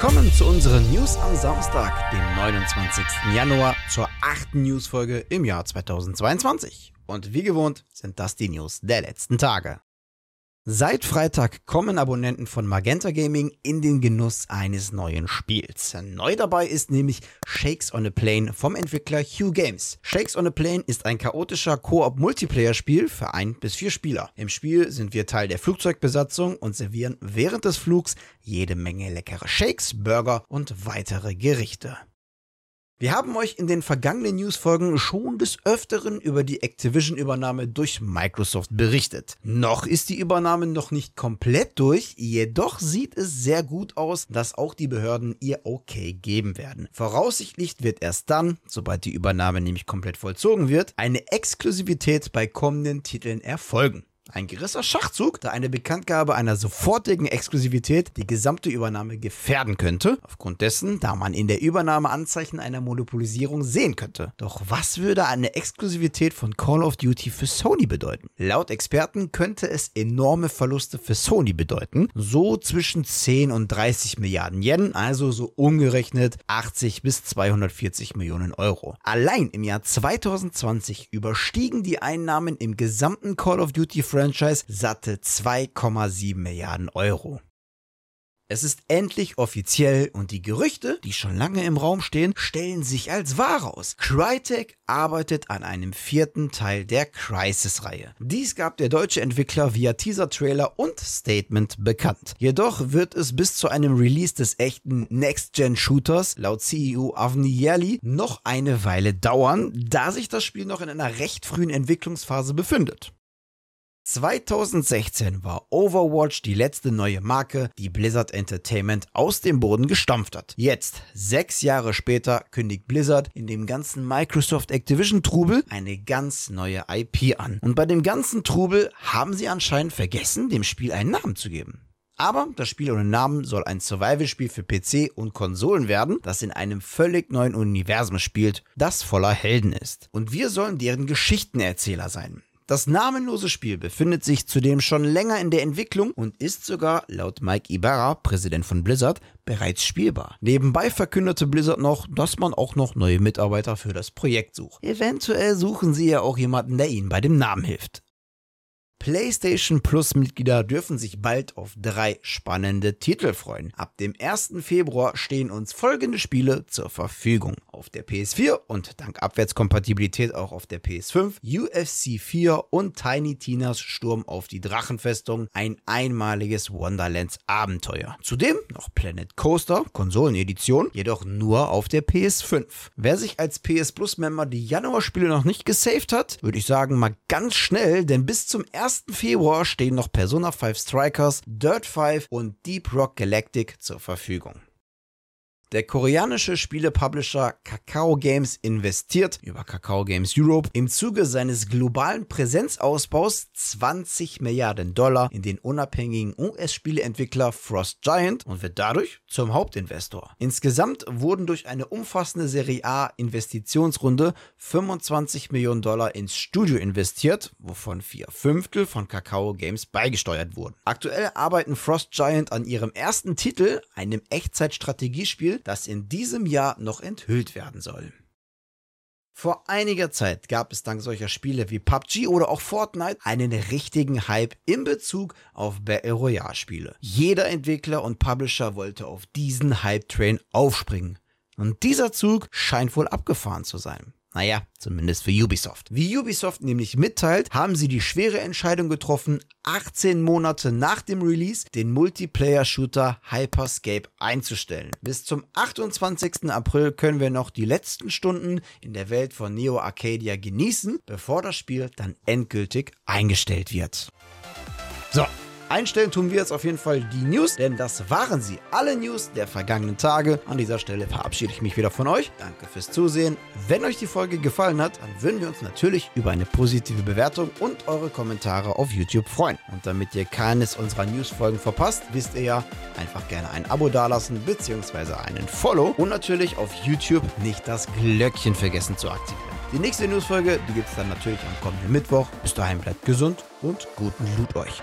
Willkommen zu unseren News am Samstag, dem 29. Januar, zur achten Newsfolge im Jahr 2022. Und wie gewohnt sind das die News der letzten Tage. Seit Freitag kommen Abonnenten von Magenta Gaming in den Genuss eines neuen Spiels. Neu dabei ist nämlich Shakes on a Plane vom Entwickler Hugh Games. Shakes on a Plane ist ein chaotischer Koop-Multiplayer-Spiel für ein bis vier Spieler. Im Spiel sind wir Teil der Flugzeugbesatzung und servieren während des Flugs jede Menge leckere Shakes, Burger und weitere Gerichte. Wir haben euch in den vergangenen Newsfolgen schon des Öfteren über die Activision-Übernahme durch Microsoft berichtet. Noch ist die Übernahme noch nicht komplett durch, jedoch sieht es sehr gut aus, dass auch die Behörden ihr Okay geben werden. Voraussichtlich wird erst dann, sobald die Übernahme nämlich komplett vollzogen wird, eine Exklusivität bei kommenden Titeln erfolgen. Ein gerisser Schachzug, da eine Bekanntgabe einer sofortigen Exklusivität die gesamte Übernahme gefährden könnte, aufgrund dessen, da man in der Übernahme Anzeichen einer Monopolisierung sehen könnte. Doch was würde eine Exklusivität von Call of Duty für Sony bedeuten? Laut Experten könnte es enorme Verluste für Sony bedeuten, so zwischen 10 und 30 Milliarden Yen, also so umgerechnet 80 bis 240 Millionen Euro. Allein im Jahr 2020 überstiegen die Einnahmen im gesamten Call of Duty Franchise satte 2,7 Milliarden Euro. Es ist endlich offiziell und die Gerüchte, die schon lange im Raum stehen, stellen sich als wahr aus. Crytek arbeitet an einem vierten Teil der Crisis-Reihe. Dies gab der deutsche Entwickler via Teaser-Trailer und Statement bekannt. Jedoch wird es bis zu einem Release des echten Next-Gen-Shooters, laut CEO Avni Yerli, noch eine Weile dauern, da sich das Spiel noch in einer recht frühen Entwicklungsphase befindet. 2016 war Overwatch die letzte neue Marke, die Blizzard Entertainment aus dem Boden gestampft hat. Jetzt, sechs Jahre später, kündigt Blizzard in dem ganzen Microsoft Activision Trubel eine ganz neue IP an. Und bei dem ganzen Trubel haben sie anscheinend vergessen, dem Spiel einen Namen zu geben. Aber das Spiel ohne Namen soll ein Survival-Spiel für PC und Konsolen werden, das in einem völlig neuen Universum spielt, das voller Helden ist. Und wir sollen deren Geschichtenerzähler sein. Das namenlose Spiel befindet sich zudem schon länger in der Entwicklung und ist sogar, laut Mike Ibarra, Präsident von Blizzard, bereits spielbar. Nebenbei verkündete Blizzard noch, dass man auch noch neue Mitarbeiter für das Projekt sucht. Eventuell suchen sie ja auch jemanden, der ihnen bei dem Namen hilft. PlayStation Plus Mitglieder dürfen sich bald auf drei spannende Titel freuen. Ab dem 1. Februar stehen uns folgende Spiele zur Verfügung. Auf der PS4 und dank Abwärtskompatibilität auch auf der PS5 UFC 4 und Tiny Tinas Sturm auf die Drachenfestung, ein einmaliges Wonderlands Abenteuer. Zudem noch Planet Coaster, Konsolenedition, jedoch nur auf der PS5. Wer sich als PS Plus Member die Januarspiele noch nicht gesaved hat, würde ich sagen mal ganz schnell, denn bis zum 1. 1. Februar stehen noch Persona 5 Strikers, Dirt 5 und Deep Rock Galactic zur Verfügung. Der koreanische Spielepublisher Kakao Games investiert über Kakao Games Europe im Zuge seines globalen Präsenzausbaus 20 Milliarden Dollar in den unabhängigen US-Spieleentwickler Frost Giant und wird dadurch zum Hauptinvestor. Insgesamt wurden durch eine umfassende Serie A Investitionsrunde 25 Millionen Dollar ins Studio investiert, wovon vier Fünftel von Kakao Games beigesteuert wurden. Aktuell arbeiten Frost Giant an ihrem ersten Titel, einem Echtzeitstrategiespiel, das in diesem Jahr noch enthüllt werden soll. Vor einiger Zeit gab es dank solcher Spiele wie PUBG oder auch Fortnite einen richtigen Hype in Bezug auf Battle Royale Spiele. Jeder Entwickler und Publisher wollte auf diesen Hype-Train aufspringen. Und dieser Zug scheint wohl abgefahren zu sein. Naja, zumindest für Ubisoft. Wie Ubisoft nämlich mitteilt, haben sie die schwere Entscheidung getroffen, 18 Monate nach dem Release den Multiplayer-Shooter Hyperscape einzustellen. Bis zum 28. April können wir noch die letzten Stunden in der Welt von Neo Arcadia genießen, bevor das Spiel dann endgültig eingestellt wird. So, Einstellen tun wir jetzt auf jeden Fall die News, denn das waren sie. Alle News der vergangenen Tage. An dieser Stelle verabschiede ich mich wieder von euch. Danke fürs Zusehen. Wenn euch die Folge gefallen hat, dann würden wir uns natürlich über eine positive Bewertung und eure Kommentare auf YouTube freuen. Und damit ihr keines unserer News-Folgen verpasst, wisst ihr ja, einfach gerne ein Abo dalassen bzw. einen Follow und natürlich auf YouTube nicht das Glöckchen vergessen zu aktivieren. Die nächste Newsfolge, die gibt es dann natürlich am kommenden Mittwoch. Bis dahin bleibt gesund und guten Loot euch.